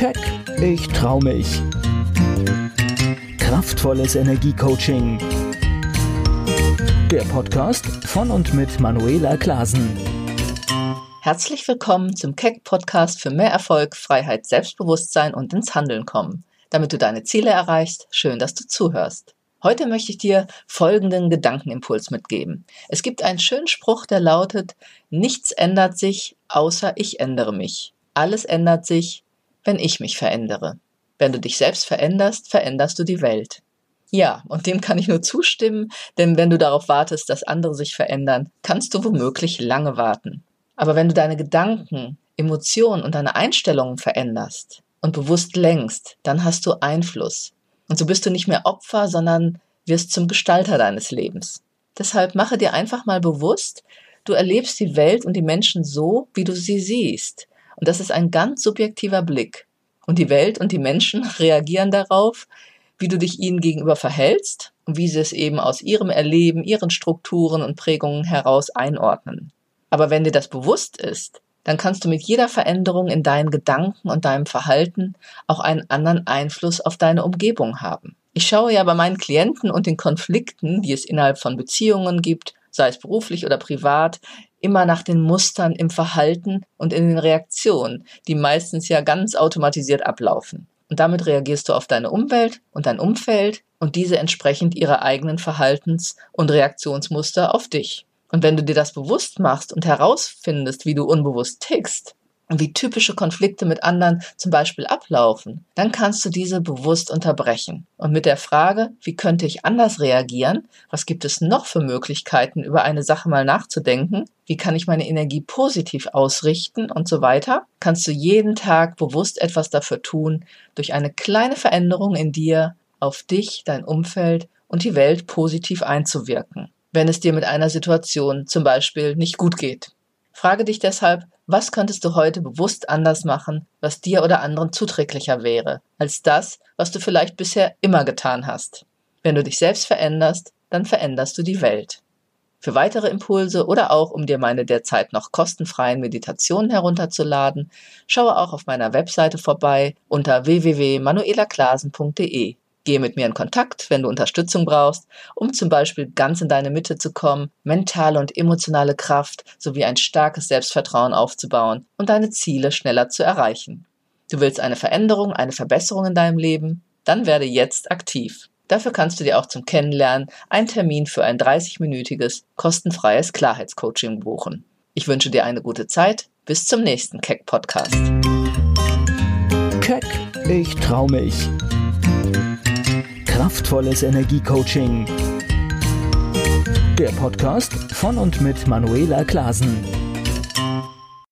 Keck, ich trau mich. Kraftvolles Energiecoaching. Der Podcast von und mit Manuela Klasen. Herzlich willkommen zum Keck Podcast für mehr Erfolg, Freiheit, Selbstbewusstsein und ins Handeln kommen. Damit du deine Ziele erreichst, schön, dass du zuhörst. Heute möchte ich dir folgenden Gedankenimpuls mitgeben. Es gibt einen schönen Spruch, der lautet, nichts ändert sich, außer ich ändere mich. Alles ändert sich, wenn ich mich verändere. Wenn du dich selbst veränderst, veränderst du die Welt. Ja, und dem kann ich nur zustimmen, denn wenn du darauf wartest, dass andere sich verändern, kannst du womöglich lange warten. Aber wenn du deine Gedanken, Emotionen und deine Einstellungen veränderst und bewusst lenkst, dann hast du Einfluss. Und so bist du nicht mehr Opfer, sondern wirst zum Gestalter deines Lebens. Deshalb mache dir einfach mal bewusst, du erlebst die Welt und die Menschen so, wie du sie siehst. Und das ist ein ganz subjektiver Blick. Und die Welt und die Menschen reagieren darauf, wie du dich ihnen gegenüber verhältst und wie sie es eben aus ihrem Erleben, ihren Strukturen und Prägungen heraus einordnen. Aber wenn dir das bewusst ist, dann kannst du mit jeder Veränderung in deinen Gedanken und deinem Verhalten auch einen anderen Einfluss auf deine Umgebung haben. Ich schaue ja bei meinen Klienten und den Konflikten, die es innerhalb von Beziehungen gibt, sei es beruflich oder privat, immer nach den Mustern im Verhalten und in den Reaktionen, die meistens ja ganz automatisiert ablaufen. Und damit reagierst du auf deine Umwelt und dein Umfeld und diese entsprechend ihre eigenen Verhaltens- und Reaktionsmuster auf dich. Und wenn du dir das bewusst machst und herausfindest, wie du unbewusst tickst wie typische Konflikte mit anderen zum Beispiel ablaufen, dann kannst du diese bewusst unterbrechen. Und mit der Frage, wie könnte ich anders reagieren? Was gibt es noch für Möglichkeiten, über eine Sache mal nachzudenken? Wie kann ich meine Energie positiv ausrichten und so weiter? Kannst du jeden Tag bewusst etwas dafür tun, durch eine kleine Veränderung in dir auf dich, dein Umfeld und die Welt positiv einzuwirken wenn es dir mit einer Situation zum Beispiel nicht gut geht. Frage dich deshalb, was könntest du heute bewusst anders machen, was dir oder anderen zuträglicher wäre, als das, was du vielleicht bisher immer getan hast. Wenn du dich selbst veränderst, dann veränderst du die Welt. Für weitere Impulse oder auch um dir meine derzeit noch kostenfreien Meditationen herunterzuladen, schaue auch auf meiner Webseite vorbei unter www.manuelaklasen.de. Gehe mit mir in Kontakt, wenn du Unterstützung brauchst, um zum Beispiel ganz in deine Mitte zu kommen, mentale und emotionale Kraft sowie ein starkes Selbstvertrauen aufzubauen und deine Ziele schneller zu erreichen. Du willst eine Veränderung, eine Verbesserung in deinem Leben? Dann werde jetzt aktiv. Dafür kannst du dir auch zum Kennenlernen einen Termin für ein 30-minütiges kostenfreies Klarheitscoaching buchen. Ich wünsche dir eine gute Zeit. Bis zum nächsten Keck Podcast. Keck, ich trau mich Kraftvolles Energiecoaching. Der Podcast von und mit Manuela Klasen.